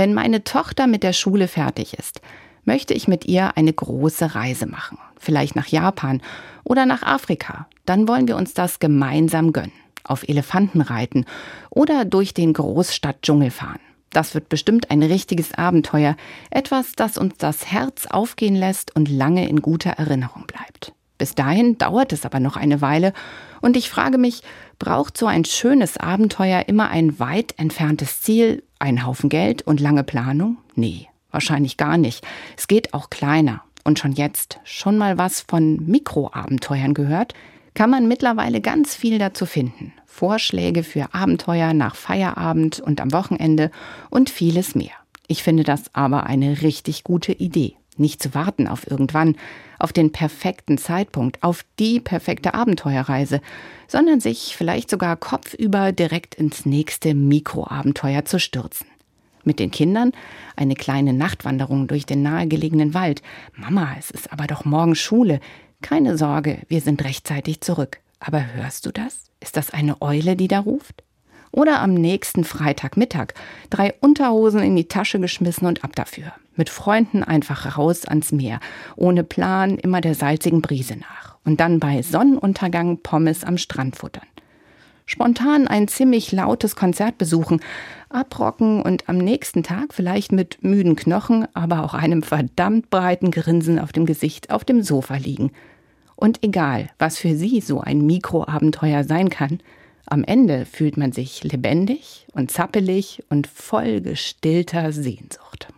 Wenn meine Tochter mit der Schule fertig ist, möchte ich mit ihr eine große Reise machen. Vielleicht nach Japan oder nach Afrika. Dann wollen wir uns das gemeinsam gönnen. Auf Elefanten reiten oder durch den Großstadtdschungel fahren. Das wird bestimmt ein richtiges Abenteuer. Etwas, das uns das Herz aufgehen lässt und lange in guter Erinnerung bleibt. Bis dahin dauert es aber noch eine Weile und ich frage mich, braucht so ein schönes Abenteuer immer ein weit entferntes Ziel, einen Haufen Geld und lange Planung? Nee, wahrscheinlich gar nicht. Es geht auch kleiner. Und schon jetzt, schon mal was von Mikroabenteuern gehört? Kann man mittlerweile ganz viel dazu finden. Vorschläge für Abenteuer nach Feierabend und am Wochenende und vieles mehr. Ich finde das aber eine richtig gute Idee. Nicht zu warten auf irgendwann, auf den perfekten Zeitpunkt, auf die perfekte Abenteuerreise, sondern sich vielleicht sogar kopfüber direkt ins nächste Mikroabenteuer zu stürzen. Mit den Kindern eine kleine Nachtwanderung durch den nahegelegenen Wald. Mama, es ist aber doch morgen Schule. Keine Sorge, wir sind rechtzeitig zurück. Aber hörst du das? Ist das eine Eule, die da ruft? Oder am nächsten Freitagmittag drei Unterhosen in die Tasche geschmissen und ab dafür. Mit Freunden einfach raus ans Meer, ohne Plan, immer der salzigen Brise nach. Und dann bei Sonnenuntergang Pommes am Strand futtern. Spontan ein ziemlich lautes Konzert besuchen, abrocken und am nächsten Tag vielleicht mit müden Knochen, aber auch einem verdammt breiten Grinsen auf dem Gesicht auf dem Sofa liegen. Und egal, was für Sie so ein Mikroabenteuer sein kann, am Ende fühlt man sich lebendig und zappelig und voll gestillter Sehnsucht.